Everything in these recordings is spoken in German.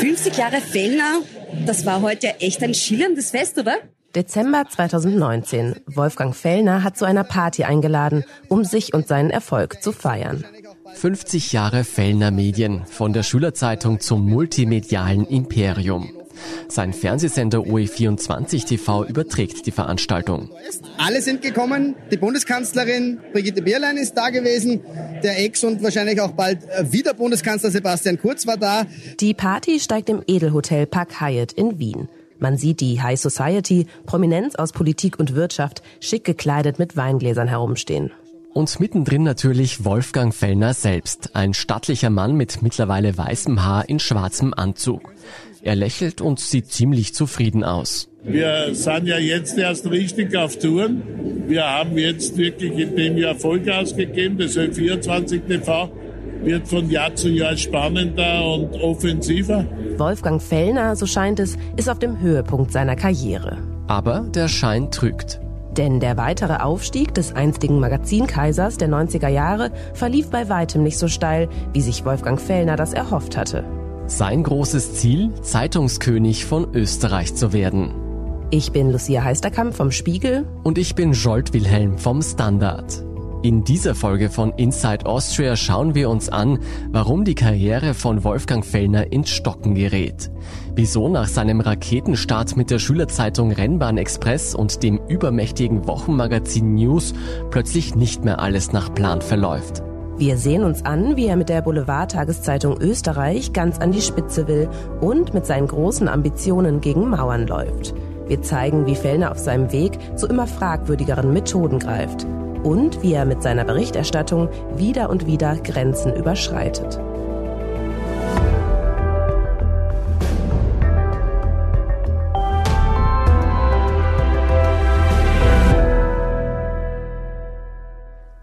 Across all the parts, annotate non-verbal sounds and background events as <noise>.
50 Jahre Fellner, das war heute ja echt ein schillerndes Fest, oder? Dezember 2019. Wolfgang Fellner hat zu einer Party eingeladen, um sich und seinen Erfolg zu feiern. 50 Jahre Fellner Medien, von der Schülerzeitung zum multimedialen Imperium. Sein Fernsehsender OE24 TV überträgt die Veranstaltung. Alle sind gekommen. Die Bundeskanzlerin Brigitte Bierlein ist da gewesen. Der Ex- und wahrscheinlich auch bald äh, wieder Bundeskanzler Sebastian Kurz war da. Die Party steigt im Edelhotel Park Hyatt in Wien. Man sieht die High Society, Prominenz aus Politik und Wirtschaft, schick gekleidet mit Weingläsern herumstehen. Und mittendrin natürlich Wolfgang Fellner selbst, ein stattlicher Mann mit mittlerweile weißem Haar in schwarzem Anzug. Er lächelt und sieht ziemlich zufrieden aus. Wir sind ja jetzt erst richtig auf Touren. Wir haben jetzt wirklich in dem Jahr Vollgas gegeben. Das Ö24 TV wird von Jahr zu Jahr spannender und offensiver. Wolfgang Fellner, so scheint es, ist auf dem Höhepunkt seiner Karriere. Aber der Schein trügt. Denn der weitere Aufstieg des einstigen Magazinkaisers der 90er Jahre verlief bei weitem nicht so steil, wie sich Wolfgang Fellner das erhofft hatte. Sein großes Ziel, Zeitungskönig von Österreich zu werden. Ich bin Lucia Heisterkamp vom Spiegel. Und ich bin Jolt Wilhelm vom Standard. In dieser Folge von Inside Austria schauen wir uns an, warum die Karriere von Wolfgang Fellner ins Stocken gerät. Wieso nach seinem Raketenstart mit der Schülerzeitung Rennbahn Express und dem übermächtigen Wochenmagazin News plötzlich nicht mehr alles nach Plan verläuft. Wir sehen uns an, wie er mit der Boulevardtageszeitung Österreich ganz an die Spitze will und mit seinen großen Ambitionen gegen Mauern läuft. Wir zeigen, wie Fellner auf seinem Weg zu immer fragwürdigeren Methoden greift und wie er mit seiner Berichterstattung wieder und wieder Grenzen überschreitet.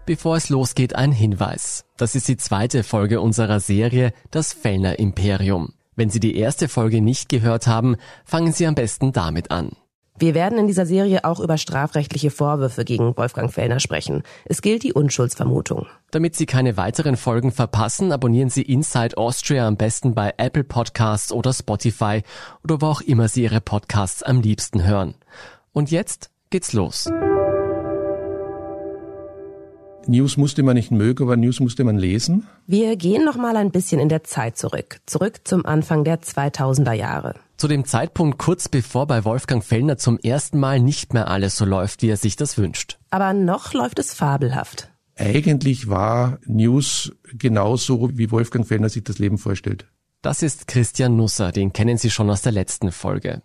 Bevor es losgeht, ein Hinweis. Das ist die zweite Folge unserer Serie Das Fellner Imperium. Wenn Sie die erste Folge nicht gehört haben, fangen Sie am besten damit an. Wir werden in dieser Serie auch über strafrechtliche Vorwürfe gegen Wolfgang Fellner sprechen. Es gilt die Unschuldsvermutung. Damit Sie keine weiteren Folgen verpassen, abonnieren Sie Inside Austria am besten bei Apple Podcasts oder Spotify oder wo auch immer Sie Ihre Podcasts am liebsten hören. Und jetzt geht's los. News musste man nicht mögen, aber News musste man lesen. Wir gehen noch mal ein bisschen in der Zeit zurück, zurück zum Anfang der 2000er Jahre. Zu dem Zeitpunkt kurz bevor bei Wolfgang Fellner zum ersten Mal nicht mehr alles so läuft, wie er sich das wünscht. Aber noch läuft es fabelhaft. Eigentlich war News genauso, wie Wolfgang Fellner sich das Leben vorstellt. Das ist Christian Nusser, den kennen Sie schon aus der letzten Folge.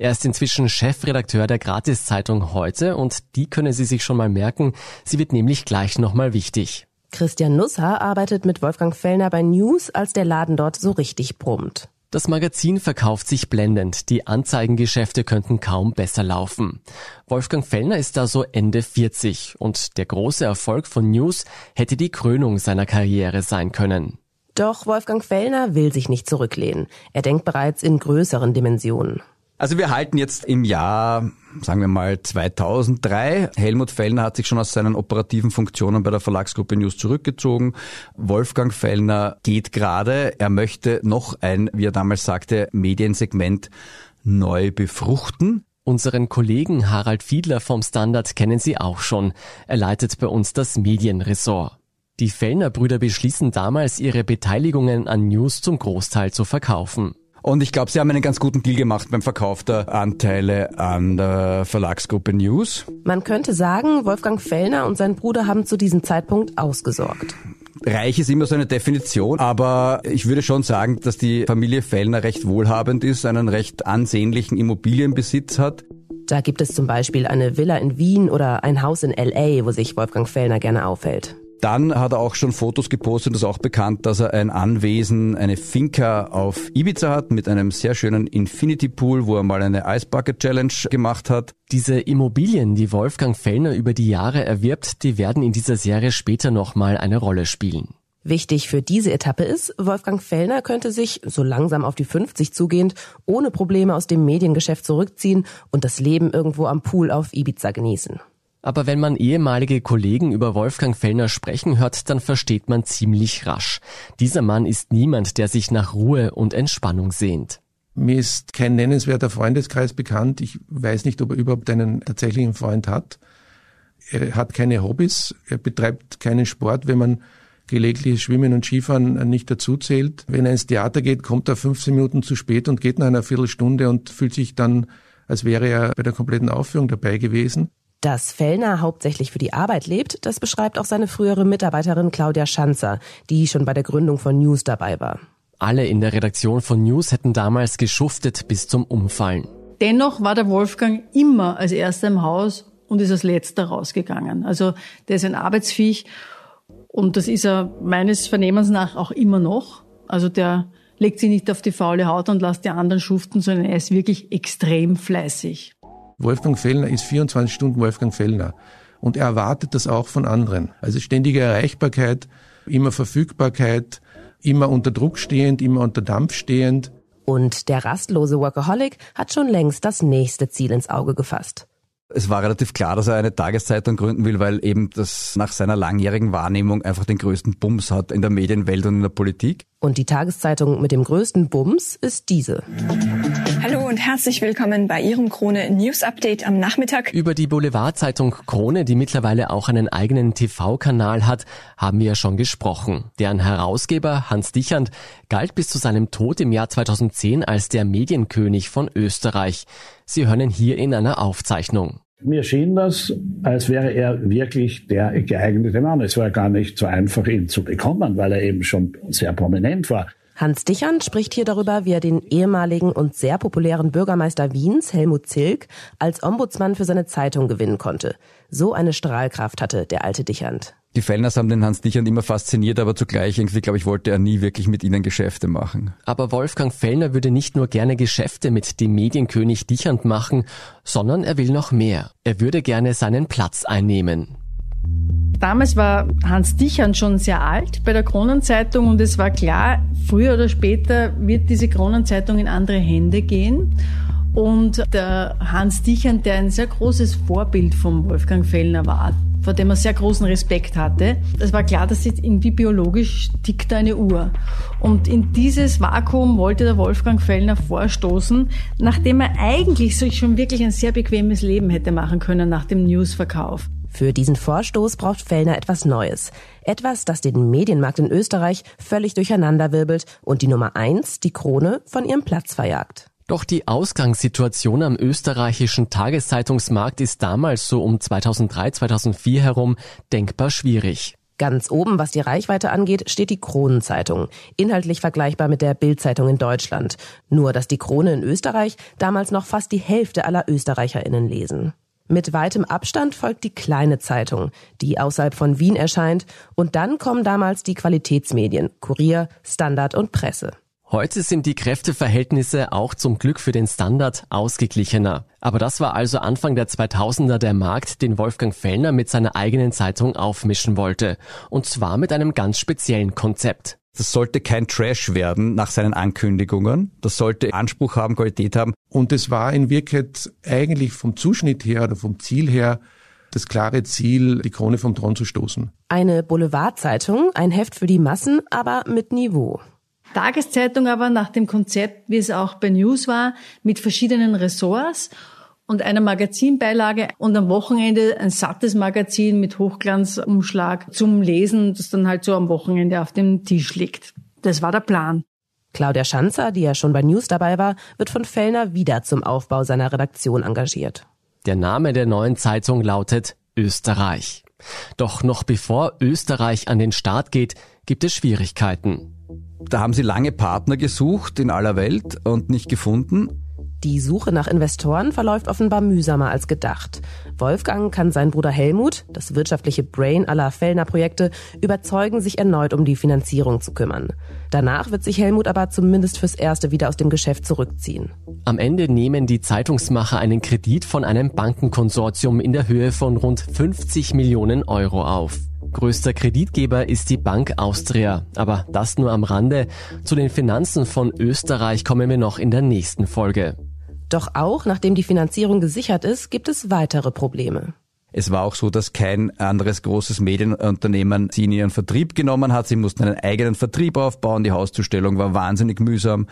Er ist inzwischen Chefredakteur der Gratiszeitung heute und die können Sie sich schon mal merken, sie wird nämlich gleich nochmal wichtig. Christian Nusser arbeitet mit Wolfgang Fellner bei News, als der Laden dort so richtig brummt. Das Magazin verkauft sich blendend, die Anzeigengeschäfte könnten kaum besser laufen. Wolfgang Fellner ist da so Ende 40 und der große Erfolg von News hätte die Krönung seiner Karriere sein können. Doch Wolfgang Fellner will sich nicht zurücklehnen. Er denkt bereits in größeren Dimensionen. Also wir halten jetzt im Jahr, sagen wir mal 2003. Helmut Fellner hat sich schon aus seinen operativen Funktionen bei der Verlagsgruppe News zurückgezogen. Wolfgang Fellner geht gerade. Er möchte noch ein, wie er damals sagte, Mediensegment neu befruchten. Unseren Kollegen Harald Fiedler vom Standard kennen Sie auch schon. Er leitet bei uns das Medienressort. Die Fellner Brüder beschließen damals, ihre Beteiligungen an News zum Großteil zu verkaufen. Und ich glaube, sie haben einen ganz guten Deal gemacht beim Verkauf der Anteile an der Verlagsgruppe News. Man könnte sagen, Wolfgang Fellner und sein Bruder haben zu diesem Zeitpunkt ausgesorgt. Reich ist immer so eine Definition, aber ich würde schon sagen, dass die Familie Fellner recht wohlhabend ist, einen recht ansehnlichen Immobilienbesitz hat. Da gibt es zum Beispiel eine Villa in Wien oder ein Haus in LA, wo sich Wolfgang Fellner gerne aufhält. Dann hat er auch schon Fotos gepostet, das ist auch bekannt, dass er ein Anwesen, eine Finca auf Ibiza hat mit einem sehr schönen Infinity Pool, wo er mal eine Ice Bucket Challenge gemacht hat. Diese Immobilien, die Wolfgang Fellner über die Jahre erwirbt, die werden in dieser Serie später nochmal eine Rolle spielen. Wichtig für diese Etappe ist, Wolfgang Fellner könnte sich, so langsam auf die 50 zugehend, ohne Probleme aus dem Mediengeschäft zurückziehen und das Leben irgendwo am Pool auf Ibiza genießen. Aber wenn man ehemalige Kollegen über Wolfgang Fellner sprechen hört, dann versteht man ziemlich rasch. Dieser Mann ist niemand, der sich nach Ruhe und Entspannung sehnt. Mir ist kein nennenswerter Freundeskreis bekannt. Ich weiß nicht, ob er überhaupt einen tatsächlichen Freund hat. Er hat keine Hobbys, er betreibt keinen Sport. Wenn man gelegentlich Schwimmen und Skifahren nicht dazu zählt. Wenn er ins Theater geht, kommt er 15 Minuten zu spät und geht nach einer Viertelstunde und fühlt sich dann, als wäre er bei der kompletten Aufführung dabei gewesen. Dass Fellner hauptsächlich für die Arbeit lebt, das beschreibt auch seine frühere Mitarbeiterin Claudia Schanzer, die schon bei der Gründung von News dabei war. Alle in der Redaktion von News hätten damals geschuftet bis zum Umfallen. Dennoch war der Wolfgang immer als erster im Haus und ist als letzter rausgegangen. Also der ist ein Arbeitsviech und das ist er meines Vernehmens nach auch immer noch. Also der legt sich nicht auf die faule Haut und lässt die anderen schuften, sondern er ist wirklich extrem fleißig. Wolfgang Fellner ist 24 Stunden Wolfgang Fellner. Und er erwartet das auch von anderen. Also ständige Erreichbarkeit, immer Verfügbarkeit, immer unter Druck stehend, immer unter Dampf stehend. Und der rastlose Workaholic hat schon längst das nächste Ziel ins Auge gefasst. Es war relativ klar, dass er eine Tageszeitung gründen will, weil eben das nach seiner langjährigen Wahrnehmung einfach den größten Bums hat in der Medienwelt und in der Politik. Und die Tageszeitung mit dem größten Bums ist diese. Hallo und herzlich willkommen bei Ihrem Krone News Update am Nachmittag. Über die Boulevardzeitung Krone, die mittlerweile auch einen eigenen TV-Kanal hat, haben wir ja schon gesprochen. Deren Herausgeber Hans Dichand galt bis zu seinem Tod im Jahr 2010 als der Medienkönig von Österreich. Sie hören hier in einer Aufzeichnung. Mir schien das, als wäre er wirklich der geeignete Mann. Es war gar nicht so einfach, ihn zu bekommen, weil er eben schon sehr prominent war. Hans Dichern spricht hier darüber, wie er den ehemaligen und sehr populären Bürgermeister Wiens, Helmut Zilk, als Ombudsmann für seine Zeitung gewinnen konnte. So eine Strahlkraft hatte der alte Dichand. Die Fellners haben den Hans Dichand immer fasziniert, aber zugleich irgendwie, glaube ich, wollte er nie wirklich mit ihnen Geschäfte machen. Aber Wolfgang Fellner würde nicht nur gerne Geschäfte mit dem Medienkönig Dichand machen, sondern er will noch mehr. Er würde gerne seinen Platz einnehmen. Damals war Hans Dichand schon sehr alt bei der Kronenzeitung und es war klar, früher oder später wird diese Kronenzeitung in andere Hände gehen. Und der Hans Dichand, der ein sehr großes Vorbild vom Wolfgang Fellner war, vor dem er sehr großen Respekt hatte. Es war klar, dass jetzt irgendwie biologisch tickt eine Uhr. Und in dieses Vakuum wollte der Wolfgang Fellner vorstoßen, nachdem er eigentlich sich schon wirklich ein sehr bequemes Leben hätte machen können nach dem Newsverkauf. Für diesen Vorstoß braucht Fellner etwas Neues. Etwas, das den Medienmarkt in Österreich völlig durcheinanderwirbelt und die Nummer eins, die Krone, von ihrem Platz verjagt. Doch die Ausgangssituation am österreichischen Tageszeitungsmarkt ist damals so um 2003, 2004 herum denkbar schwierig. Ganz oben, was die Reichweite angeht, steht die Kronenzeitung. Inhaltlich vergleichbar mit der Bildzeitung in Deutschland. Nur, dass die Krone in Österreich damals noch fast die Hälfte aller ÖsterreicherInnen lesen. Mit weitem Abstand folgt die kleine Zeitung, die außerhalb von Wien erscheint. Und dann kommen damals die Qualitätsmedien, Kurier, Standard und Presse. Heute sind die Kräfteverhältnisse auch zum Glück für den Standard ausgeglichener. Aber das war also Anfang der 2000er der Markt, den Wolfgang Fellner mit seiner eigenen Zeitung aufmischen wollte. Und zwar mit einem ganz speziellen Konzept. Das sollte kein Trash werden nach seinen Ankündigungen. Das sollte Anspruch haben, Qualität haben. Und es war in Wirklichkeit eigentlich vom Zuschnitt her oder vom Ziel her das klare Ziel, die Krone vom Thron zu stoßen. Eine Boulevardzeitung, ein Heft für die Massen, aber mit Niveau. Tageszeitung aber nach dem Konzept, wie es auch bei News war, mit verschiedenen Ressorts und einer Magazinbeilage und am Wochenende ein sattes Magazin mit Hochglanzumschlag zum Lesen, das dann halt so am Wochenende auf dem Tisch liegt. Das war der Plan. Claudia Schanzer, die ja schon bei News dabei war, wird von Fellner wieder zum Aufbau seiner Redaktion engagiert. Der Name der neuen Zeitung lautet Österreich. Doch noch bevor Österreich an den Start geht, gibt es Schwierigkeiten. Da haben sie lange Partner gesucht in aller Welt und nicht gefunden. Die Suche nach Investoren verläuft offenbar mühsamer als gedacht. Wolfgang kann seinen Bruder Helmut, das wirtschaftliche Brain aller Fellner Projekte, überzeugen, sich erneut um die Finanzierung zu kümmern. Danach wird sich Helmut aber zumindest fürs Erste wieder aus dem Geschäft zurückziehen. Am Ende nehmen die Zeitungsmacher einen Kredit von einem Bankenkonsortium in der Höhe von rund 50 Millionen Euro auf. Größter Kreditgeber ist die Bank Austria. Aber das nur am Rande. Zu den Finanzen von Österreich kommen wir noch in der nächsten Folge. Doch auch nachdem die Finanzierung gesichert ist, gibt es weitere Probleme. Es war auch so, dass kein anderes großes Medienunternehmen sie in ihren Vertrieb genommen hat. Sie mussten einen eigenen Vertrieb aufbauen. Die Hauszustellung war wahnsinnig mühsam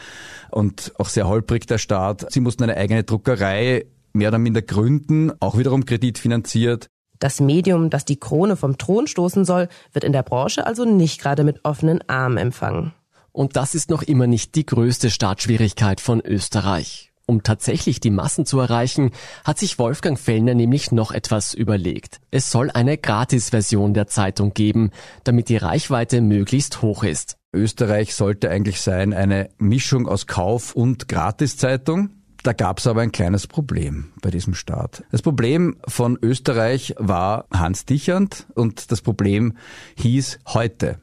und auch sehr holprig der Start. Sie mussten eine eigene Druckerei mehr oder minder gründen, auch wiederum kreditfinanziert. Das Medium, das die Krone vom Thron stoßen soll, wird in der Branche also nicht gerade mit offenen Armen empfangen. Und das ist noch immer nicht die größte Startschwierigkeit von Österreich. Um tatsächlich die Massen zu erreichen, hat sich Wolfgang Fellner nämlich noch etwas überlegt. Es soll eine Gratis-Version der Zeitung geben, damit die Reichweite möglichst hoch ist. Österreich sollte eigentlich sein eine Mischung aus Kauf- und Gratiszeitung. Da gab es aber ein kleines Problem bei diesem Start. Das Problem von Österreich war Hans Dichand und das Problem hieß heute.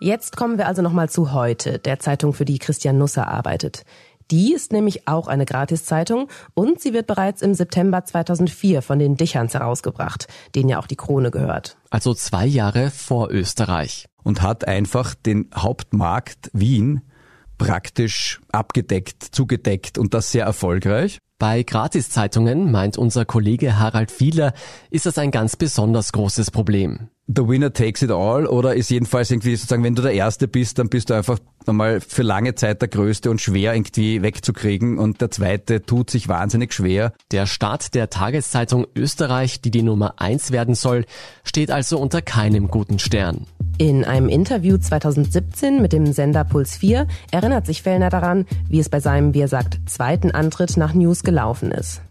Jetzt kommen wir also nochmal zu heute, der Zeitung, für die Christian Nusser arbeitet. Die ist nämlich auch eine Gratiszeitung und sie wird bereits im September 2004 von den Dicherns herausgebracht, denen ja auch die Krone gehört. Also zwei Jahre vor Österreich. Und hat einfach den Hauptmarkt Wien praktisch abgedeckt, zugedeckt und das sehr erfolgreich. Bei Gratiszeitungen, meint unser Kollege Harald Fieler, ist das ein ganz besonders großes Problem. The winner takes it all oder ist jedenfalls irgendwie sozusagen, wenn du der Erste bist, dann bist du einfach einmal für lange Zeit der Größte und schwer irgendwie wegzukriegen und der Zweite tut sich wahnsinnig schwer. Der Start der Tageszeitung Österreich, die die Nummer eins werden soll, steht also unter keinem guten Stern. In einem Interview 2017 mit dem Sender Puls 4 erinnert sich Fellner daran, wie es bei seinem, wie er sagt, zweiten Antritt nach News gelaufen ist.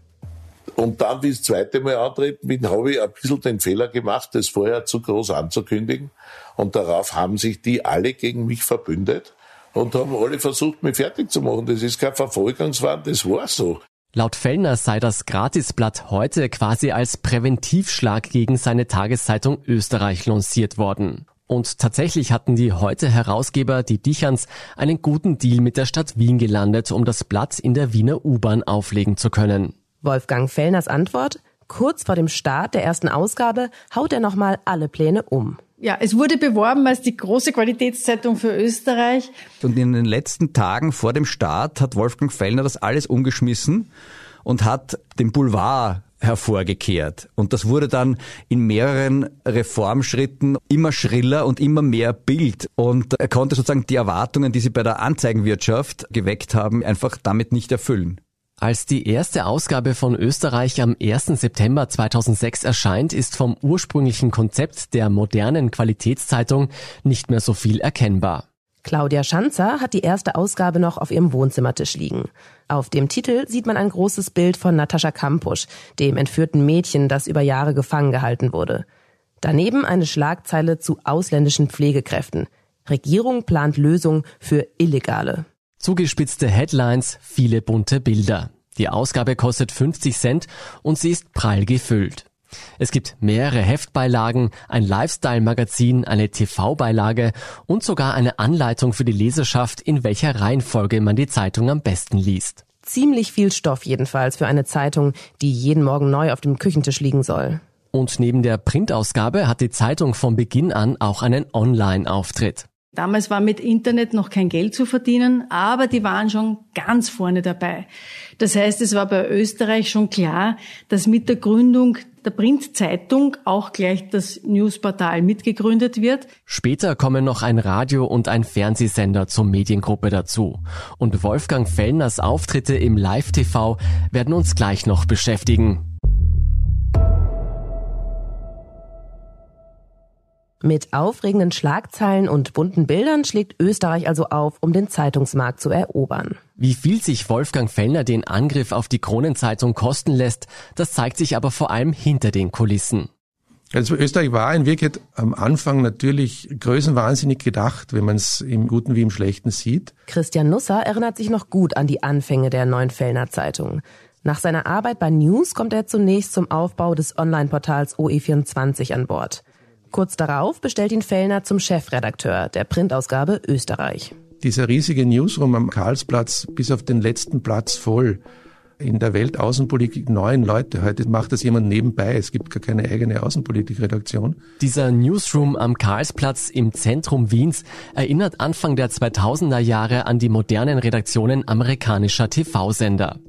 Und dann, wie das zweite Mal antreten habe ich ein bisschen den Fehler gemacht, das vorher zu groß anzukündigen. Und darauf haben sich die alle gegen mich verbündet und haben alle versucht, mich fertig zu machen. Das ist kein Verfolgungswahn, das war so. Laut Fellner sei das Gratisblatt heute quasi als Präventivschlag gegen seine Tageszeitung Österreich lanciert worden. Und tatsächlich hatten die heute Herausgeber, die Dichans, einen guten Deal mit der Stadt Wien gelandet, um das Blatt in der Wiener U-Bahn auflegen zu können. Wolfgang Fellners Antwort? Kurz vor dem Start der ersten Ausgabe haut er nochmal alle Pläne um. Ja, es wurde beworben als die große Qualitätszeitung für Österreich. Und in den letzten Tagen vor dem Start hat Wolfgang Fellner das alles umgeschmissen und hat den Boulevard hervorgekehrt. Und das wurde dann in mehreren Reformschritten immer schriller und immer mehr Bild. Und er konnte sozusagen die Erwartungen, die sie bei der Anzeigenwirtschaft geweckt haben, einfach damit nicht erfüllen. Als die erste Ausgabe von Österreich am 1. September 2006 erscheint, ist vom ursprünglichen Konzept der modernen Qualitätszeitung nicht mehr so viel erkennbar. Claudia Schanzer hat die erste Ausgabe noch auf ihrem Wohnzimmertisch liegen. Auf dem Titel sieht man ein großes Bild von Natascha Kampusch, dem entführten Mädchen, das über Jahre gefangen gehalten wurde. Daneben eine Schlagzeile zu ausländischen Pflegekräften. Regierung plant Lösung für Illegale. Zugespitzte Headlines, viele bunte Bilder. Die Ausgabe kostet 50 Cent und sie ist prall gefüllt. Es gibt mehrere Heftbeilagen, ein Lifestyle-Magazin, eine TV-Beilage und sogar eine Anleitung für die Leserschaft, in welcher Reihenfolge man die Zeitung am besten liest. Ziemlich viel Stoff jedenfalls für eine Zeitung, die jeden Morgen neu auf dem Küchentisch liegen soll. Und neben der Printausgabe hat die Zeitung von Beginn an auch einen Online-Auftritt. Damals war mit Internet noch kein Geld zu verdienen, aber die waren schon ganz vorne dabei. Das heißt, es war bei Österreich schon klar, dass mit der Gründung der Printzeitung auch gleich das Newsportal mitgegründet wird. Später kommen noch ein Radio und ein Fernsehsender zur Mediengruppe dazu. Und Wolfgang Fellners Auftritte im Live-TV werden uns gleich noch beschäftigen. Mit aufregenden Schlagzeilen und bunten Bildern schlägt Österreich also auf, um den Zeitungsmarkt zu erobern. Wie viel sich Wolfgang Fellner den Angriff auf die Kronenzeitung kosten lässt, das zeigt sich aber vor allem hinter den Kulissen. Also Österreich war in Wirklichkeit am Anfang natürlich größenwahnsinnig gedacht, wenn man es im Guten wie im Schlechten sieht. Christian Nusser erinnert sich noch gut an die Anfänge der neuen Fellner Zeitung. Nach seiner Arbeit bei News kommt er zunächst zum Aufbau des Online-Portals OE24 an Bord. Kurz darauf bestellt ihn Fellner zum Chefredakteur der Printausgabe Österreich. Dieser riesige Newsroom am Karlsplatz bis auf den letzten Platz voll. In der Weltaußenpolitik neun Leute. Heute macht das jemand nebenbei. Es gibt gar keine eigene Außenpolitikredaktion. Dieser Newsroom am Karlsplatz im Zentrum Wiens erinnert Anfang der 2000er Jahre an die modernen Redaktionen amerikanischer TV-Sender.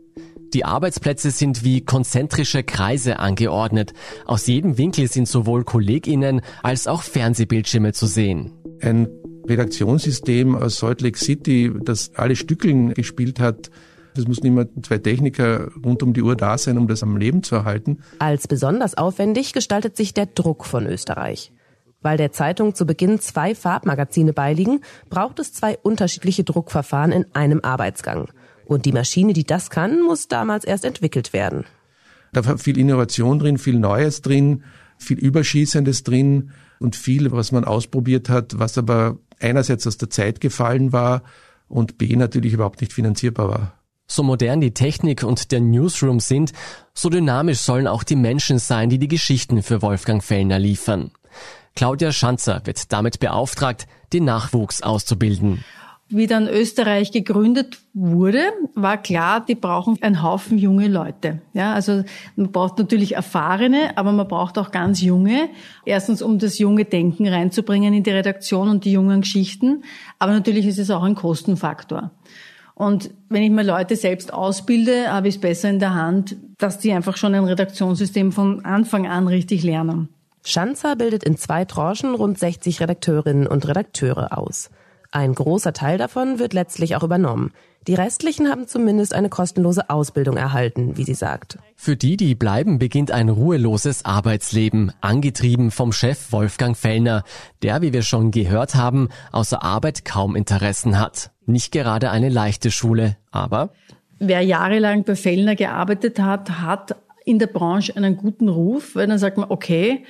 Die Arbeitsplätze sind wie konzentrische Kreise angeordnet. Aus jedem Winkel sind sowohl KollegInnen als auch Fernsehbildschirme zu sehen. Ein Redaktionssystem aus Salt Lake City, das alle Stückeln gespielt hat, es mussten immer zwei Techniker rund um die Uhr da sein, um das am Leben zu erhalten. Als besonders aufwendig gestaltet sich der Druck von Österreich. Weil der Zeitung zu Beginn zwei Farbmagazine beiliegen, braucht es zwei unterschiedliche Druckverfahren in einem Arbeitsgang. Und die Maschine, die das kann, muss damals erst entwickelt werden. Da war viel Innovation drin, viel Neues drin, viel Überschießendes drin und viel, was man ausprobiert hat, was aber einerseits aus der Zeit gefallen war und B natürlich überhaupt nicht finanzierbar war. So modern die Technik und der Newsroom sind, so dynamisch sollen auch die Menschen sein, die die Geschichten für Wolfgang Fellner liefern. Claudia Schanzer wird damit beauftragt, den Nachwuchs auszubilden. Wie dann Österreich gegründet wurde, war klar, die brauchen einen Haufen junge Leute. Ja, also man braucht natürlich erfahrene, aber man braucht auch ganz junge. Erstens, um das junge Denken reinzubringen in die Redaktion und die jungen Geschichten. Aber natürlich ist es auch ein Kostenfaktor. Und wenn ich mir Leute selbst ausbilde, habe ich es besser in der Hand, dass die einfach schon ein Redaktionssystem von Anfang an richtig lernen. Schanzer bildet in zwei Tranchen rund 60 Redakteurinnen und Redakteure aus. Ein großer Teil davon wird letztlich auch übernommen. Die restlichen haben zumindest eine kostenlose Ausbildung erhalten, wie sie sagt. Für die, die bleiben, beginnt ein ruheloses Arbeitsleben, angetrieben vom Chef Wolfgang Fellner, der, wie wir schon gehört haben, außer Arbeit kaum Interessen hat. Nicht gerade eine leichte Schule, aber Wer jahrelang bei Fellner gearbeitet hat, hat in der Branche einen guten Ruf, weil dann sagt man, okay,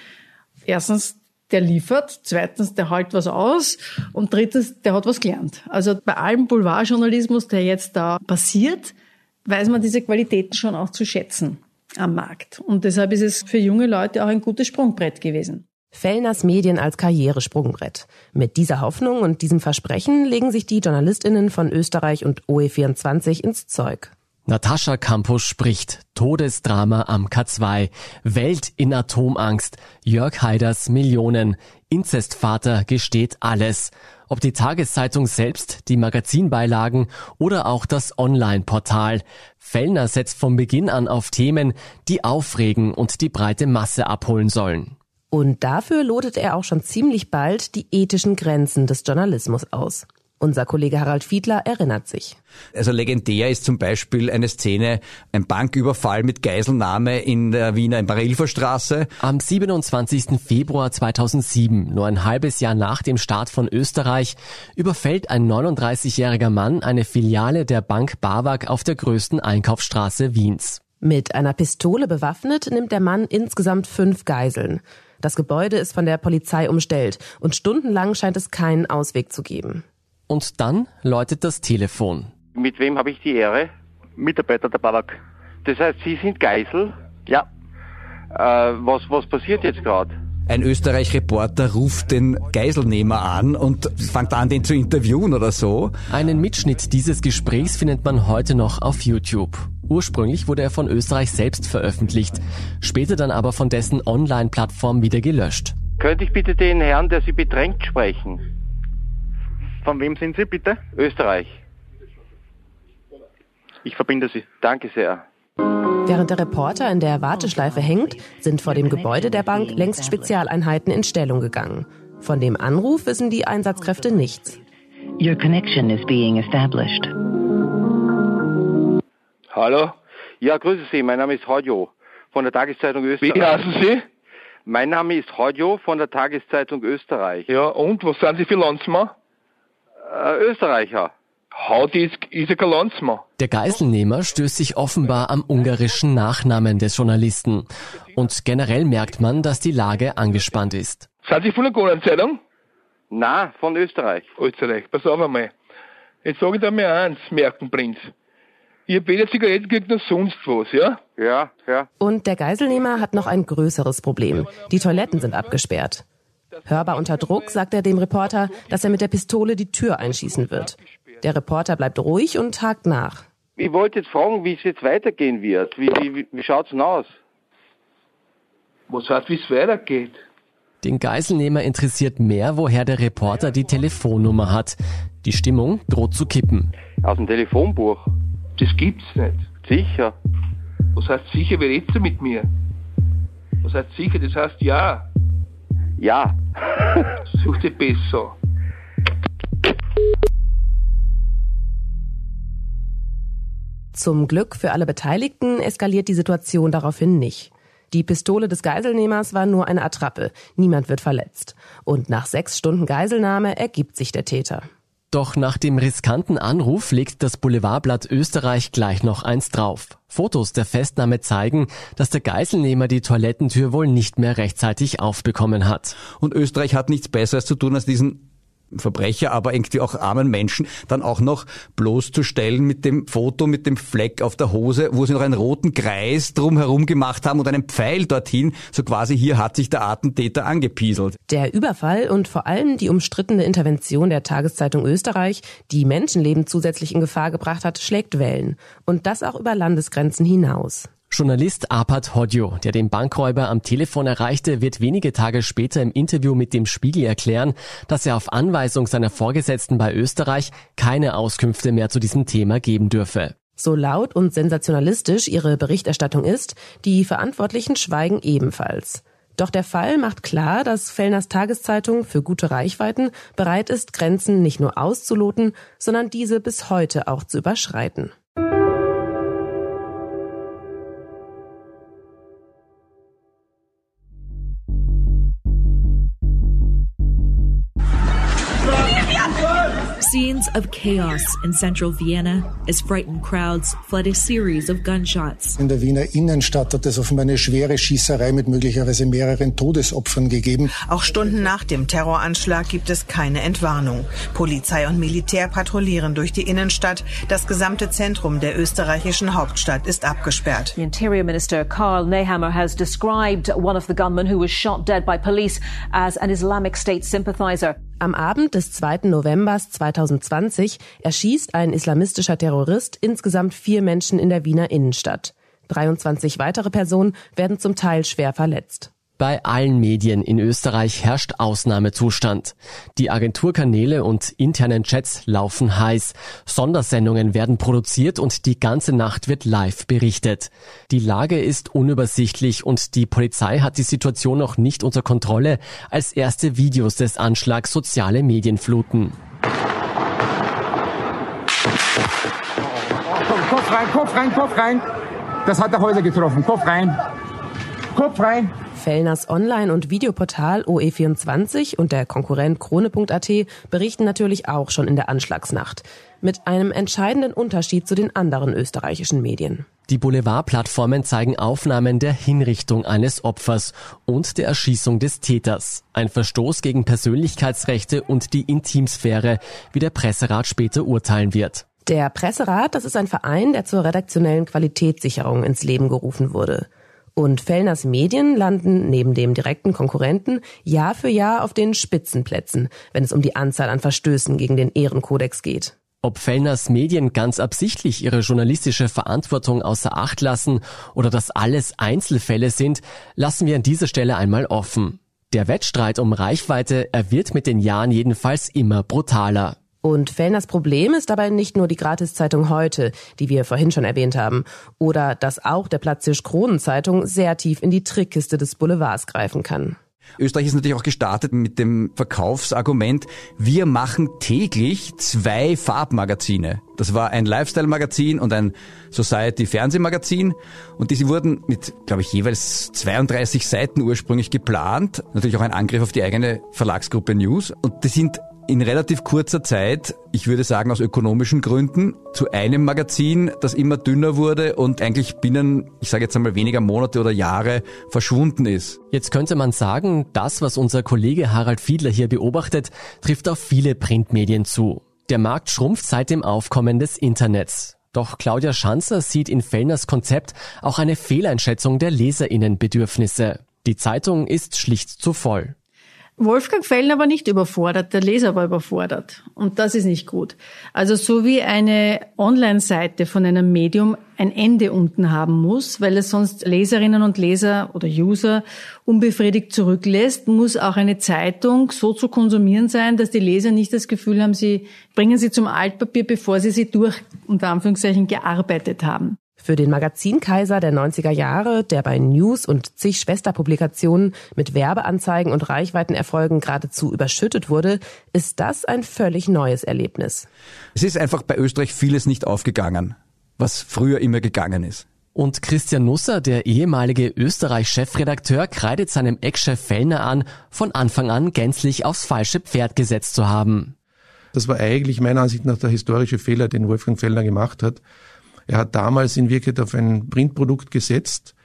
erstens, der liefert, zweitens, der hält was aus und drittens, der hat was gelernt. Also bei allem Boulevardjournalismus, der jetzt da passiert, weiß man diese Qualitäten schon auch zu schätzen am Markt. Und deshalb ist es für junge Leute auch ein gutes Sprungbrett gewesen. Fellners Medien als Karrieresprungbrett. Mit dieser Hoffnung und diesem Versprechen legen sich die JournalistInnen von Österreich und OE24 ins Zeug. Natascha Campus spricht. Todesdrama am K2. Welt in Atomangst. Jörg Haiders Millionen. Inzestvater gesteht alles. Ob die Tageszeitung selbst, die Magazinbeilagen oder auch das Online-Portal. Fellner setzt von Beginn an auf Themen, die aufregen und die breite Masse abholen sollen. Und dafür lotet er auch schon ziemlich bald die ethischen Grenzen des Journalismus aus. Unser Kollege Harald Fiedler erinnert sich. Also legendär ist zum Beispiel eine Szene, ein Banküberfall mit Geiselnahme in der Wiener Marilferstraße. Am 27. Februar 2007, nur ein halbes Jahr nach dem Start von Österreich, überfällt ein 39-jähriger Mann eine Filiale der Bank Bawag auf der größten Einkaufsstraße Wiens. Mit einer Pistole bewaffnet nimmt der Mann insgesamt fünf Geiseln. Das Gebäude ist von der Polizei umstellt und stundenlang scheint es keinen Ausweg zu geben. Und dann läutet das Telefon. Mit wem habe ich die Ehre? Mitarbeiter der Babak. Das heißt, Sie sind Geisel? Ja. Äh, was, was passiert jetzt gerade? Ein Österreich-Reporter ruft den Geiselnehmer an und fängt an, den zu interviewen oder so. Einen Mitschnitt dieses Gesprächs findet man heute noch auf YouTube. Ursprünglich wurde er von Österreich selbst veröffentlicht, später dann aber von dessen Online-Plattform wieder gelöscht. Könnte ich bitte den Herrn, der Sie bedrängt, sprechen? Von wem sind Sie bitte? Österreich. Ich verbinde Sie. Danke sehr. Während der Reporter in der Warteschleife hängt, sind vor dem Gebäude der Bank längst Spezialeinheiten in Stellung gegangen. Von dem Anruf wissen die Einsatzkräfte nichts. Your connection is being established. Hallo? Ja, grüße Sie. Mein Name ist Hodjo von der Tageszeitung Österreich. Wie heißen Sie? Mein Name ist Hodjo von der Tageszeitung Österreich. Ja, und was sind Sie für Landsmann? Äh, Österreicher. Ist, Landsmann. Der Geiselnehmer stößt sich offenbar am ungarischen Nachnamen des Journalisten. Und generell merkt man, dass die Lage angespannt ist. Sind Sie von der Golden-Zeitung? Na, von Österreich. Österreich, pass auf einmal. Jetzt sage ich dir mal eins, Merkenprinz. Hab weder Zigaretten gekriegt noch sonst was, ja? Ja, ja. Und der Geiselnehmer hat noch ein größeres Problem. Die Toiletten sind abgesperrt. Hörbar unter Druck sagt er dem Reporter, dass er mit der Pistole die Tür einschießen wird. Der Reporter bleibt ruhig und hakt nach. Ich wollte jetzt fragen, wie es jetzt weitergehen wird. Wie, wie, wie schaut's denn aus? Was heißt, wie es weitergeht? Den Geiselnehmer interessiert mehr, woher der Reporter die Telefonnummer hat. Die Stimmung droht zu kippen. Aus dem Telefonbuch. Das gibt's nicht. Sicher. Was heißt sicher, wie redest du mit mir? Was heißt sicher? Das heißt ja. Ja. Such dir besser. Zum Glück für alle Beteiligten eskaliert die Situation daraufhin nicht. Die Pistole des Geiselnehmers war nur eine Attrappe. Niemand wird verletzt. Und nach sechs Stunden Geiselnahme ergibt sich der Täter. Doch nach dem riskanten Anruf legt das Boulevardblatt Österreich gleich noch eins drauf. Fotos der Festnahme zeigen, dass der Geiselnehmer die Toilettentür wohl nicht mehr rechtzeitig aufbekommen hat. Und Österreich hat nichts Besseres zu tun, als diesen Verbrecher, aber irgendwie auch armen Menschen dann auch noch bloßzustellen mit dem Foto, mit dem Fleck auf der Hose, wo sie noch einen roten Kreis drumherum gemacht haben und einen Pfeil dorthin, so quasi hier hat sich der Attentäter angepieselt. Der Überfall und vor allem die umstrittene Intervention der Tageszeitung Österreich, die Menschenleben zusätzlich in Gefahr gebracht hat, schlägt Wellen. Und das auch über Landesgrenzen hinaus. Journalist Apat Hodjo, der den Bankräuber am Telefon erreichte, wird wenige Tage später im Interview mit dem Spiegel erklären, dass er auf Anweisung seiner Vorgesetzten bei Österreich keine Auskünfte mehr zu diesem Thema geben dürfe. So laut und sensationalistisch ihre Berichterstattung ist, die Verantwortlichen schweigen ebenfalls. Doch der Fall macht klar, dass Fellners Tageszeitung für gute Reichweiten bereit ist, Grenzen nicht nur auszuloten, sondern diese bis heute auch zu überschreiten. Scenes of chaos in central Vienna as frightened crowds fled a series of gunshots. In der Wiener Innenstadt hat es offenbar eine schwere Schießerei mit möglicherweise mehreren Todesopfern gegeben. Auch Stunden nach dem Terroranschlag gibt es keine Entwarnung. Polizei und Militär patrouillieren durch die Innenstadt. Das gesamte Zentrum der österreichischen Hauptstadt ist abgesperrt. The Interior Minister Karl Nehammer has described one of the gunmen who was shot dead by police as an Islamic State sympathizer. Am Abend des 2. November 2020 erschießt ein islamistischer Terrorist insgesamt vier Menschen in der Wiener Innenstadt. 23 weitere Personen werden zum Teil schwer verletzt. Bei allen Medien in Österreich herrscht Ausnahmezustand. Die Agenturkanäle und internen Chats laufen heiß. Sondersendungen werden produziert und die ganze Nacht wird live berichtet. Die Lage ist unübersichtlich und die Polizei hat die Situation noch nicht unter Kontrolle, als erste Videos des Anschlags soziale Medien fluten. Kopf rein, Kopf rein, Kopf rein. Das hat der Häuser getroffen. Kopf rein. Kopf rein. Fellners Online- und Videoportal OE24 und der Konkurrent Krone.at berichten natürlich auch schon in der Anschlagsnacht. Mit einem entscheidenden Unterschied zu den anderen österreichischen Medien. Die Boulevardplattformen zeigen Aufnahmen der Hinrichtung eines Opfers und der Erschießung des Täters. Ein Verstoß gegen Persönlichkeitsrechte und die Intimsphäre, wie der Presserat später urteilen wird. Der Presserat, das ist ein Verein, der zur redaktionellen Qualitätssicherung ins Leben gerufen wurde. Und Fellners Medien landen neben dem direkten Konkurrenten Jahr für Jahr auf den Spitzenplätzen, wenn es um die Anzahl an Verstößen gegen den Ehrenkodex geht. Ob Fellners Medien ganz absichtlich ihre journalistische Verantwortung außer Acht lassen oder dass alles Einzelfälle sind, lassen wir an dieser Stelle einmal offen. Der Wettstreit um Reichweite, er wird mit den Jahren jedenfalls immer brutaler. Und Fellners Problem ist dabei nicht nur die Gratiszeitung heute, die wir vorhin schon erwähnt haben, oder dass auch der Platzhirsch Kronenzeitung sehr tief in die Trickkiste des Boulevards greifen kann. Österreich ist natürlich auch gestartet mit dem Verkaufsargument, wir machen täglich zwei Farbmagazine. Das war ein Lifestyle-Magazin und ein Society-Fernsehmagazin. Und diese wurden mit, glaube ich, jeweils 32 Seiten ursprünglich geplant. Natürlich auch ein Angriff auf die eigene Verlagsgruppe News. Und die sind in relativ kurzer Zeit, ich würde sagen aus ökonomischen Gründen, zu einem Magazin, das immer dünner wurde und eigentlich binnen, ich sage jetzt einmal weniger Monate oder Jahre verschwunden ist. Jetzt könnte man sagen, das, was unser Kollege Harald Fiedler hier beobachtet, trifft auf viele Printmedien zu. Der Markt schrumpft seit dem Aufkommen des Internets. Doch Claudia Schanzer sieht in Fellners Konzept auch eine Fehleinschätzung der Leserinnenbedürfnisse. Die Zeitung ist schlicht zu voll. Wolfgang Fellner war nicht überfordert, der Leser war überfordert. Und das ist nicht gut. Also so wie eine Online-Seite von einem Medium ein Ende unten haben muss, weil es sonst Leserinnen und Leser oder User unbefriedigt zurücklässt, muss auch eine Zeitung so zu konsumieren sein, dass die Leser nicht das Gefühl haben, sie bringen sie zum Altpapier, bevor sie sie durch, unter Anführungszeichen, gearbeitet haben. Für den Magazinkaiser der 90er Jahre, der bei News und zig Schwesterpublikationen mit Werbeanzeigen und Reichweitenerfolgen geradezu überschüttet wurde, ist das ein völlig neues Erlebnis. Es ist einfach bei Österreich vieles nicht aufgegangen, was früher immer gegangen ist. Und Christian Nusser, der ehemalige Österreich-Chefredakteur, kreidet seinem Ex-Chef Fellner an, von Anfang an gänzlich aufs falsche Pferd gesetzt zu haben. Das war eigentlich meiner Ansicht nach der historische Fehler, den Wolfgang Fellner gemacht hat. Er hat damals in Wirklichkeit auf ein Printprodukt gesetzt,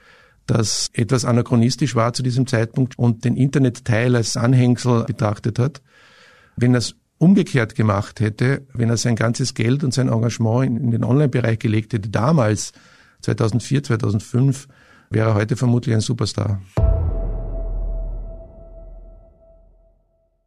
das etwas anachronistisch war zu diesem Zeitpunkt und den Internetteil als Anhängsel betrachtet hat. Wenn er es umgekehrt gemacht hätte, wenn er sein ganzes Geld und sein Engagement in, in den Online-Bereich gelegt hätte, damals, 2004, 2005, wäre er heute vermutlich ein Superstar.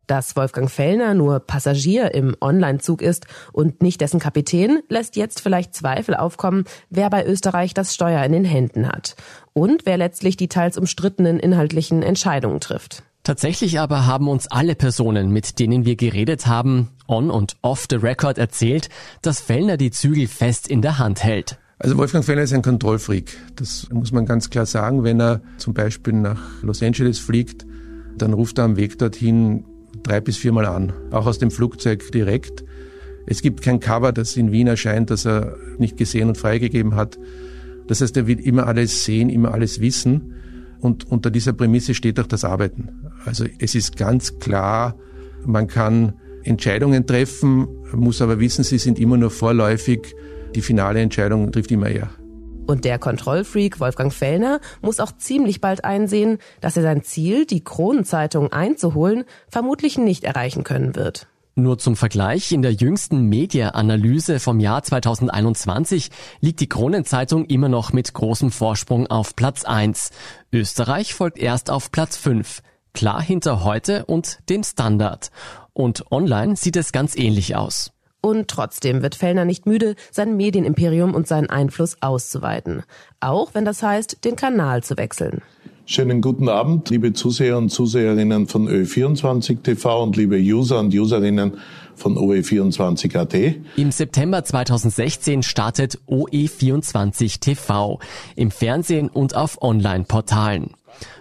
Dass Wolfgang Fellner nur Passagier im Online-Zug ist und nicht dessen Kapitän, lässt jetzt vielleicht Zweifel aufkommen, wer bei Österreich das Steuer in den Händen hat und wer letztlich die teils umstrittenen inhaltlichen Entscheidungen trifft. Tatsächlich aber haben uns alle Personen, mit denen wir geredet haben, on und off the record erzählt, dass Fellner die Zügel fest in der Hand hält. Also Wolfgang Fellner ist ein Kontrollfreak. Das muss man ganz klar sagen. Wenn er zum Beispiel nach Los Angeles fliegt, dann ruft er am Weg dorthin drei bis viermal an, auch aus dem Flugzeug direkt. Es gibt kein Cover, das in Wien erscheint, das er nicht gesehen und freigegeben hat. Das heißt, er wird immer alles sehen, immer alles wissen. Und unter dieser Prämisse steht auch das Arbeiten. Also es ist ganz klar, man kann Entscheidungen treffen, muss aber wissen, sie sind immer nur vorläufig. Die finale Entscheidung trifft immer er. Und der Kontrollfreak Wolfgang Fellner muss auch ziemlich bald einsehen, dass er sein Ziel, die Kronenzeitung einzuholen, vermutlich nicht erreichen können wird. Nur zum Vergleich, in der jüngsten Media-Analyse vom Jahr 2021 liegt die Kronenzeitung immer noch mit großem Vorsprung auf Platz 1. Österreich folgt erst auf Platz 5, klar hinter heute und dem Standard. Und online sieht es ganz ähnlich aus. Und trotzdem wird Fellner nicht müde, sein Medienimperium und seinen Einfluss auszuweiten. Auch wenn das heißt, den Kanal zu wechseln. Schönen guten Abend, liebe Zuseher und Zuseherinnen von Ö24 TV und liebe User und Userinnen von OE24.at. Im September 2016 startet OE24 TV im Fernsehen und auf Online-Portalen.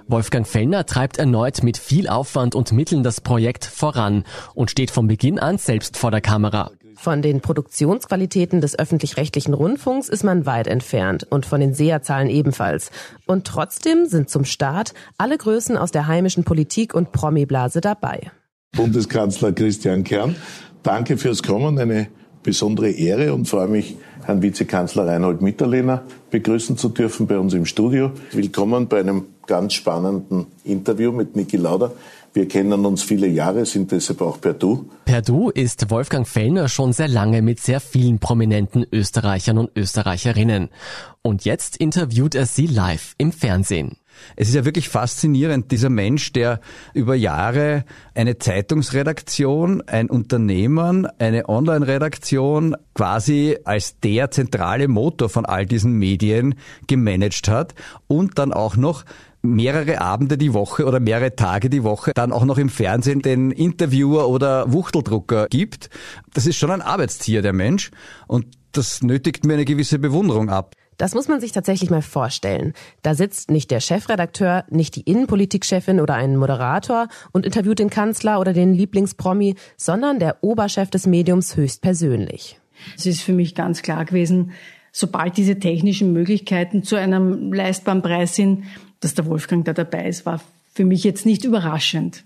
Wolfgang Fellner treibt erneut mit viel Aufwand und Mitteln das Projekt voran und steht von Beginn an selbst vor der Kamera. Von den Produktionsqualitäten des öffentlich-rechtlichen Rundfunks ist man weit entfernt und von den Seherzahlen ebenfalls. Und trotzdem sind zum Start alle Größen aus der heimischen Politik und Promi-Blase dabei. Bundeskanzler Christian Kern, danke fürs Kommen, eine besondere Ehre und freue mich, Herrn Vizekanzler Reinhold Mitterlehner begrüßen zu dürfen bei uns im Studio. Willkommen bei einem ganz spannenden Interview mit Niki Lauder. Wir kennen uns viele Jahre, sind deshalb auch per Du. Per Du ist Wolfgang Fellner schon sehr lange mit sehr vielen prominenten Österreichern und Österreicherinnen. Und jetzt interviewt er sie live im Fernsehen. Es ist ja wirklich faszinierend, dieser Mensch, der über Jahre eine Zeitungsredaktion, ein Unternehmen, eine Online-Redaktion quasi als der zentrale Motor von all diesen Medien gemanagt hat und dann auch noch mehrere Abende die Woche oder mehrere Tage die Woche dann auch noch im Fernsehen den Interviewer oder Wuchteldrucker gibt. Das ist schon ein Arbeitstier, der Mensch. Und das nötigt mir eine gewisse Bewunderung ab. Das muss man sich tatsächlich mal vorstellen. Da sitzt nicht der Chefredakteur, nicht die Innenpolitikchefin oder ein Moderator und interviewt den Kanzler oder den Lieblingspromi, sondern der Oberchef des Mediums höchstpersönlich. Es ist für mich ganz klar gewesen, sobald diese technischen Möglichkeiten zu einem leistbaren Preis sind, dass der Wolfgang da dabei ist, war für mich jetzt nicht überraschend.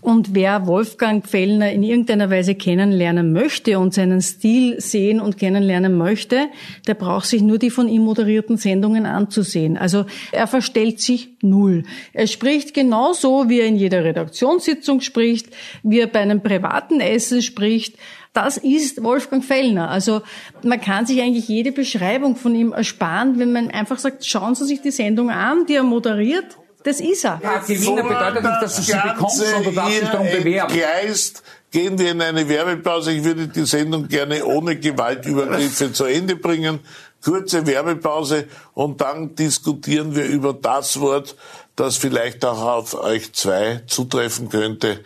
Und wer Wolfgang Fellner in irgendeiner Weise kennenlernen möchte und seinen Stil sehen und kennenlernen möchte, der braucht sich nur die von ihm moderierten Sendungen anzusehen. Also er verstellt sich null. Er spricht genauso, wie er in jeder Redaktionssitzung spricht, wie er bei einem privaten Essen spricht. Das ist Wolfgang Fellner. Also man kann sich eigentlich jede Beschreibung von ihm ersparen, wenn man einfach sagt, schauen Sie sich die Sendung an, die er moderiert. Das ist er. Ja, Gewinner bedeutet nicht, dass du sie bekommst, sondern darfst dich darum bewerben. Geist, gehen wir in eine Werbepause. Ich würde die Sendung gerne ohne Gewaltübergriffe zu Ende bringen. Kurze Werbepause und dann diskutieren wir über das Wort, das vielleicht auch auf euch zwei zutreffen könnte.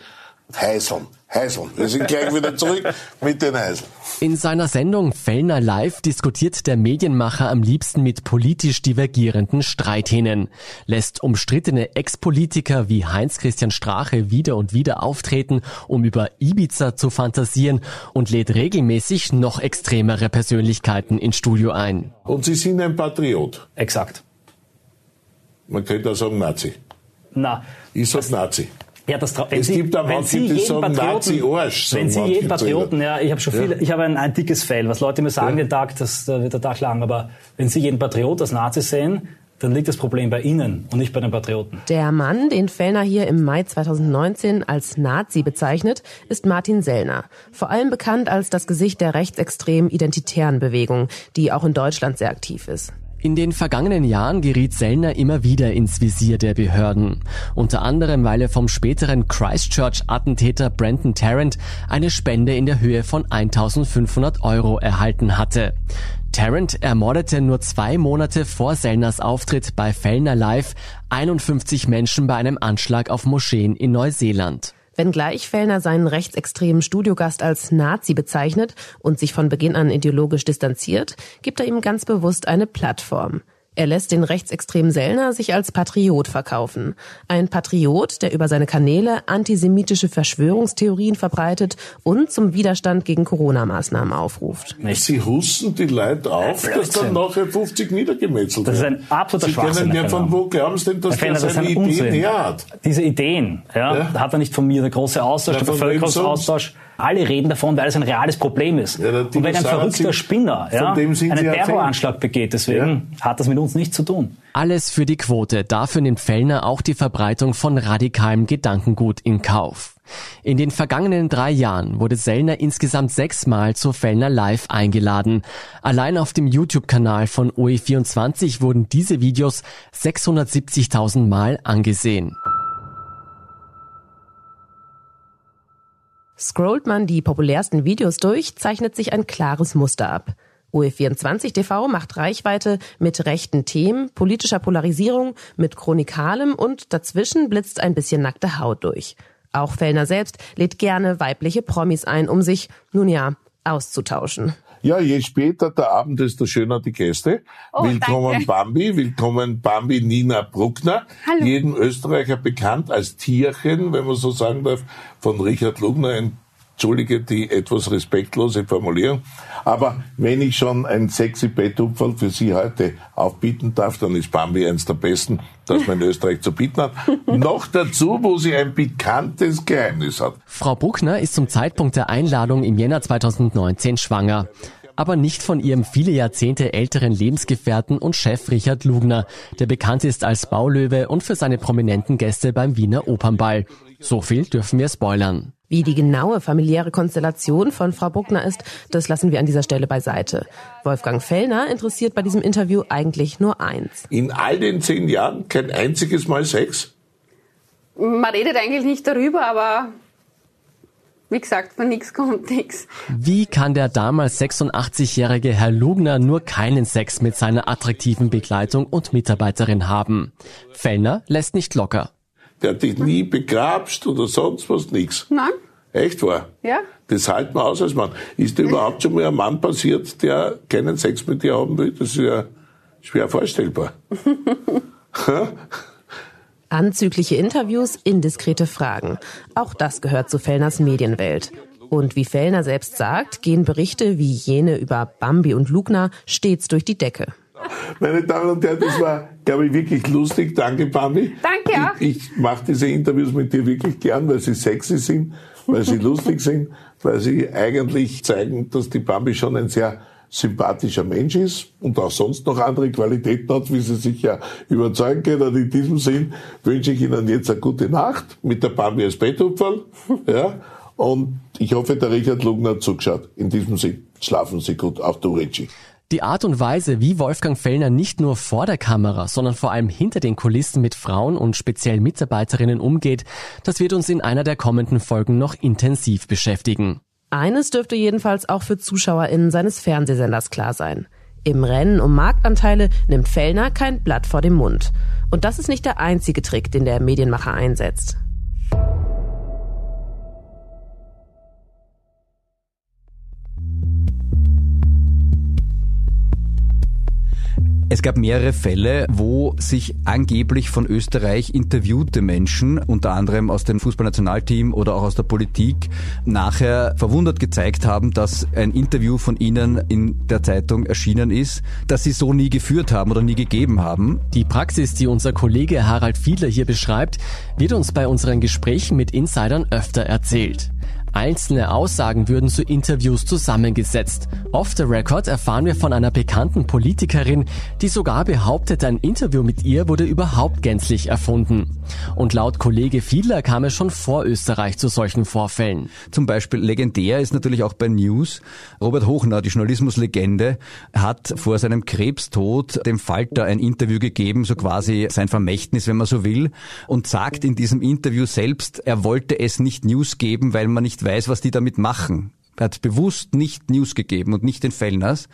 Heiseln. Heiseln. Wir sind gleich wieder zurück mit den Heiseln. In seiner Sendung Fellner Live diskutiert der Medienmacher am liebsten mit politisch divergierenden Streithähnen, lässt umstrittene Ex-Politiker wie Heinz-Christian Strache wieder und wieder auftreten, um über Ibiza zu fantasieren und lädt regelmäßig noch extremere Persönlichkeiten ins Studio ein. Und Sie sind ein Patriot. Exakt. Man könnte auch sagen Nazi. Na. Ich sag Nazi. Ja, das wenn es Sie, gibt auch wenn Sie die jeden sagen Patrioten, Nazi-Arsch. wenn Sie jeden Patrioten, ja, ich habe schon viel, Ja. ich habe ein, ein dickes Fell, was Leute mir sagen den Tag, das da wird der Tag lang, aber wenn Sie jeden Patriot als Nazi sehen, dann liegt das Problem bei Ihnen und nicht bei den Patrioten. Der Mann, den Fellner hier im Mai 2019 als Nazi bezeichnet, ist Martin Sellner. Vor allem bekannt als das Gesicht der rechtsextremen identitären Bewegung, die auch in Deutschland sehr aktiv ist. In den vergangenen Jahren geriet Sellner immer wieder ins Visier der Behörden. Unter anderem, weil er vom späteren Christchurch-Attentäter Brandon Tarrant eine Spende in der Höhe von 1500 Euro erhalten hatte. Tarrant ermordete nur zwei Monate vor Sellners Auftritt bei Fellner Live 51 Menschen bei einem Anschlag auf Moscheen in Neuseeland. Wenngleich Fellner seinen rechtsextremen Studiogast als Nazi bezeichnet und sich von Beginn an ideologisch distanziert, gibt er ihm ganz bewusst eine Plattform. Er lässt den rechtsextremen Sellner sich als Patriot verkaufen. Ein Patriot, der über seine Kanäle antisemitische Verschwörungstheorien verbreitet und zum Widerstand gegen Corona-Maßnahmen aufruft. Sie husten die Leute auf, Ja, dass dann Blödsinn. nachher 50 niedergemetzelt Das ist werden. ein absoluter Sie Schwachsinn. können ja von wo glauben Sie denn, dass Herr Fellner, der das ist seine ein Ideen her hat? Diese Ideen, ja, Ja. hat er nicht von mir, der große Austausch, Ja, der Bevölkerungsaustausch. Alle reden davon, weil es ein reales Problem ist. Ja, und wenn ein verrückter sind- Spinner ja, einen ja. Terroranschlag begeht, deswegen hat das mit uns nichts zu tun. Alles für die Quote. Dafür nimmt Fellner auch die Verbreitung von radikalem Gedankengut in Kauf. In den vergangenen drei Jahren wurde Sellner insgesamt sechsmal zu Fellner Live eingeladen. Allein auf dem YouTube-Kanal von OE24 wurden diese Videos 670.000 Mal angesehen. Scrollt man die populärsten Videos durch, zeichnet sich ein klares Muster ab. OE24 TV macht Reichweite mit rechten Themen, politischer Polarisierung, mit chronikalem und dazwischen blitzt ein bisschen nackte Haut durch. Auch Fellner selbst lädt gerne weibliche Promis ein, um sich, nun ja, auszutauschen. Ja, je später der Abend, desto schöner die Gäste. Oh, willkommen danke. Bambi, willkommen Bambi Nina Bruckner. Hallo. Jedem Österreicher bekannt als Tierchen, wenn man so sagen darf, von Richard Lugner. Entschuldige die etwas respektlose Formulierung. Aber wenn ich schon ein sexy Bettupferl für Sie heute aufbieten darf, dann ist Bambi eins der besten, das man in Österreich zu bieten hat. <laughs> Noch dazu, wo sie ein pikantes Geheimnis hat. Frau Bruckner ist zum Zeitpunkt der Einladung im Jänner 2019 schwanger. Aber nicht von ihrem viele Jahrzehnte älteren Lebensgefährten und Chef Richard Lugner, der bekannt ist als Baulöwe und für seine prominenten Gäste beim Wiener Opernball. So viel dürfen wir spoilern. Wie die genaue familiäre Konstellation von Frau Bruckner ist, das lassen wir an dieser Stelle beiseite. Wolfgang Fellner interessiert bei diesem Interview eigentlich nur eins. In all den zehn Jahren kein einziges Mal Sex? Man redet eigentlich nicht darüber, aber wie gesagt, von nichts kommt nichts. Wie kann der damals 86-jährige Herr Lugner nur keinen Sex mit seiner attraktiven Begleitung und Mitarbeiterin haben? Fellner lässt nicht locker. Der hat dich nie begrabst oder sonst was, nix. Nein? Echt wahr? Ja? Das hält man aus als Mann. Ist dir überhaupt schon mal ein Mann passiert, der keinen Sex mit dir haben will? Das ist ja schwer vorstellbar. <laughs> Anzügliche Interviews, indiskrete Fragen. Auch das gehört zu Fellners Medienwelt. Und wie Fellner selbst sagt, gehen Berichte wie jene über Bambi und Lugner stets durch die Decke. Meine Damen und Herren, das war, glaube ich, wirklich lustig. Danke, Bambi. Danke auch. Ich, ich mache diese Interviews mit dir wirklich gern, weil sie sexy sind, weil sie lustig sind, weil sie eigentlich zeigen, dass die Bambi schon ein sehr sympathischer Mensch ist und auch sonst noch andere Qualitäten hat, wie sie sich ja überzeugen können. In diesem Sinn wünsche ich Ihnen jetzt eine gute Nacht mit der Bambi als Bettopferl. Ja, und ich hoffe, der Richard Lugner hat zugeschaut. In diesem Sinn, schlafen Sie gut, auch du, Richie. Die Art und Weise, wie Wolfgang Fellner nicht nur vor der Kamera, sondern vor allem hinter den Kulissen mit Frauen und speziell Mitarbeiterinnen umgeht, das wird uns in einer der kommenden Folgen noch intensiv beschäftigen. Eines dürfte jedenfalls auch für ZuschauerInnen seines Fernsehsenders klar sein. Im Rennen um Marktanteile nimmt Fellner kein Blatt vor den Mund. Und das ist nicht der einzige Trick, den der Medienmacher einsetzt. Es gab mehrere Fälle, wo sich angeblich von Österreich interviewte Menschen, unter anderem aus dem Fußballnationalteam oder auch aus der Politik, nachher verwundert gezeigt haben, dass ein Interview von ihnen in der Zeitung erschienen ist, das sie so nie geführt haben oder nie gegeben haben. Die Praxis, die unser Kollege Harald Fiedler hier beschreibt, wird uns bei unseren Gesprächen mit Insidern öfter erzählt. Einzelne Aussagen würden zu Interviews zusammengesetzt. Off the record erfahren wir von einer bekannten Politikerin, die sogar behauptet, ein Interview mit ihr wurde überhaupt gänzlich erfunden. Und laut Kollege Fiedler kam es schon vor Österreich zu solchen Vorfällen. Zum Beispiel legendär ist natürlich auch bei News. Robert Hochner, die Journalismuslegende, hat vor seinem Krebstod dem Falter ein Interview gegeben, so quasi sein Vermächtnis, wenn man so will, und sagt in diesem Interview selbst, er wollte es nicht News geben, weil man nicht weiß, was die damit machen. Er hat bewusst nicht News gegeben und nicht den Fellners.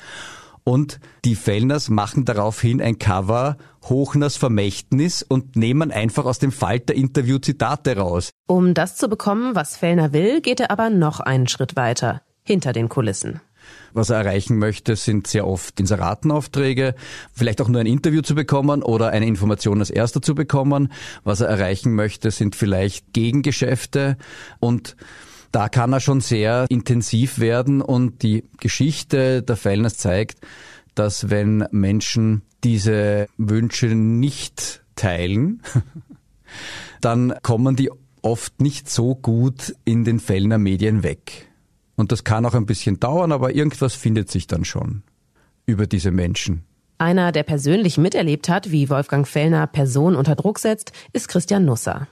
Und die Fellners machen daraufhin ein Cover Hochners Vermächtnis und nehmen einfach aus dem Falter-Interview Zitate raus. Um das zu bekommen, was Fellner will, geht er aber noch einen Schritt weiter. Hinter den Kulissen. Was er erreichen möchte, sind sehr oft Inseratenaufträge, vielleicht auch nur ein Interview zu bekommen oder eine Information als erster zu bekommen. Was er erreichen möchte, sind vielleicht Gegengeschäfte und da kann er schon sehr intensiv werden und die Geschichte der Fellners zeigt, dass wenn Menschen diese Wünsche nicht teilen, <laughs> dann kommen die oft nicht so gut in den Fellner Medien weg. Und das kann auch ein bisschen dauern, aber irgendwas findet sich dann schon über diese Menschen. Einer, der persönlich miterlebt hat, wie Wolfgang Fellner Personen unter Druck setzt, ist Christian Nusser.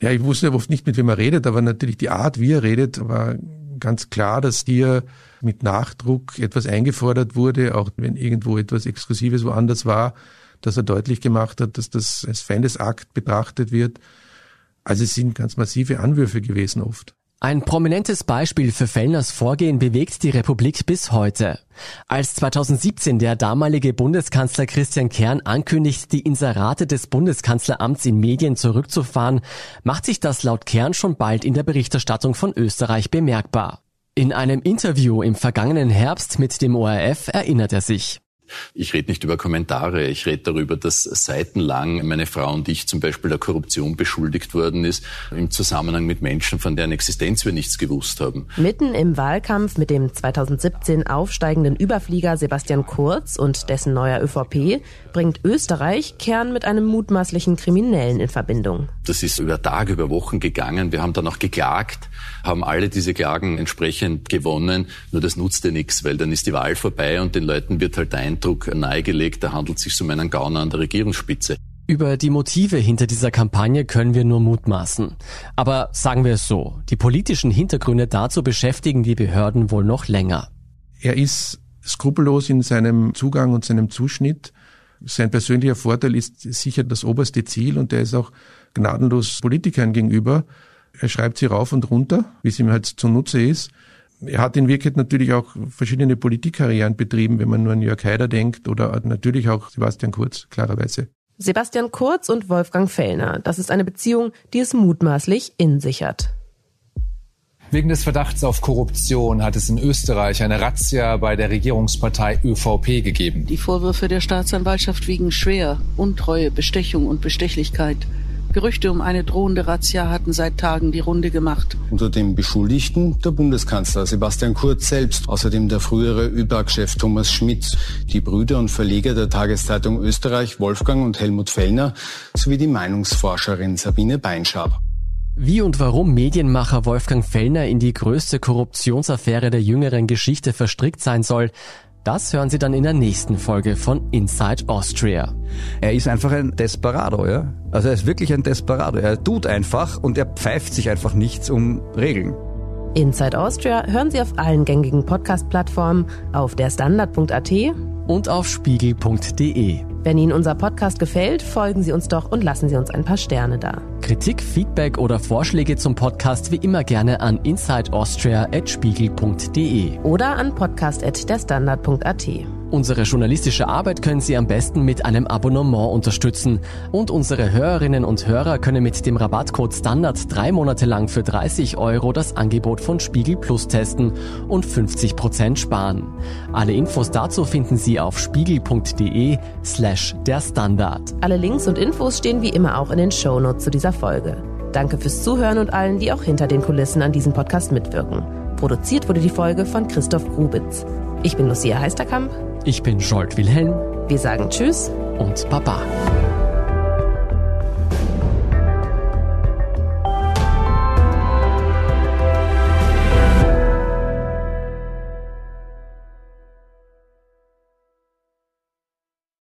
Ja, ich wusste oft nicht, mit wem er redet, aber natürlich die Art, wie er redet, war ganz klar, dass hier mit Nachdruck etwas eingefordert wurde, auch wenn irgendwo etwas Exklusives woanders war, dass er deutlich gemacht hat, dass das als Feindesakt betrachtet wird. Also es sind ganz massive Anwürfe gewesen oft. Ein prominentes Beispiel für Fellners Vorgehen bewegt die Republik bis heute. Als 2017 der damalige Bundeskanzler Christian Kern ankündigt, die Inserate des Bundeskanzleramts in Medien zurückzufahren, macht sich das laut Kern schon bald in der Berichterstattung von Österreich bemerkbar. In einem Interview im vergangenen Herbst mit dem ORF erinnert er sich. Ich rede nicht über Kommentare, ich rede darüber, dass seitenlang meine Frau und ich zum Beispiel der Korruption beschuldigt worden ist, im Zusammenhang mit Menschen, von deren Existenz wir nichts gewusst haben. Mitten im Wahlkampf mit dem 2017 aufsteigenden Überflieger Sebastian Kurz und dessen neuer ÖVP bringt Österreich Kern mit einem mutmaßlichen Kriminellen in Verbindung. Das ist über Tage, über Wochen gegangen. Wir haben dann auch geklagt, haben alle diese Klagen entsprechend gewonnen. Nur das nutzte nichts, weil dann ist die Wahl vorbei und den Leuten wird halt ein Eindruck nahegelegt, da handelt es sich um einen Gauner an der Regierungsspitze. Über die Motive hinter dieser Kampagne können wir nur mutmaßen. Aber sagen wir es so, die politischen Hintergründe dazu beschäftigen die Behörden wohl noch länger. Er ist skrupellos in seinem Zugang und seinem Zuschnitt. Sein persönlicher Vorteil ist sicher das oberste Ziel und er ist auch gnadenlos Politikern gegenüber. Er schreibt sie rauf und runter, wie es ihm halt zunutze ist. Er hat in Wirklichkeit natürlich auch verschiedene Politikkarrieren betrieben, wenn man nur an Jörg Haider denkt oder natürlich auch Sebastian Kurz, klarerweise. Sebastian Kurz und Wolfgang Fellner. Das ist eine Beziehung, die es mutmaßlich in sich hat. Wegen des Verdachts auf Korruption hat es in Österreich eine Razzia bei der Regierungspartei ÖVP gegeben. Die Vorwürfe der Staatsanwaltschaft wiegen schwer. Untreue, Bestechung und Bestechlichkeit. Gerüchte um eine drohende Razzia hatten seit Tagen die Runde gemacht. Unter dem Beschuldigten der Bundeskanzler Sebastian Kurz selbst, außerdem der frühere ÖBAG-Chef Thomas Schmidt, die Brüder und Verleger der Tageszeitung Österreich Wolfgang und Helmut Fellner sowie die Meinungsforscherin Sabine Beinschab. Wie und warum Medienmacher Wolfgang Fellner in die größte Korruptionsaffäre der jüngeren Geschichte verstrickt sein soll, das hören Sie dann in der nächsten Folge von Inside Austria. Er ist einfach ein Desperado, ja. Also er ist wirklich ein Desperado. Er tut einfach und er pfeift sich einfach nichts um Regeln. Inside Austria hören Sie auf allen gängigen Podcast-Plattformen, auf der Standard.at und auf spiegel.de. Wenn Ihnen unser Podcast gefällt, folgen Sie uns doch und lassen Sie uns ein paar Sterne da. Kritik, Feedback oder Vorschläge zum Podcast wie immer gerne an insideaustria.spiegel.de oder an podcast.derstandard.at. Unsere journalistische Arbeit können Sie am besten mit einem Abonnement unterstützen. Und unsere Hörerinnen und Hörer können mit dem Rabattcode Standard drei Monate lang für 30 Euro das Angebot von Spiegel Plus testen und 50 Prozent sparen. Alle Infos dazu finden Sie auf spiegel.de slash der Standard. Alle Links und Infos stehen wie immer auch in den Shownotes zu dieser Folge. Danke fürs Zuhören und allen, die auch hinter den Kulissen an diesem Podcast mitwirken. Produziert wurde die Folge von Christoph Grubitz. Ich bin Lucia Heisterkamp. Ich bin Scholt Wilhelm. Wir sagen Tschüss und Baba.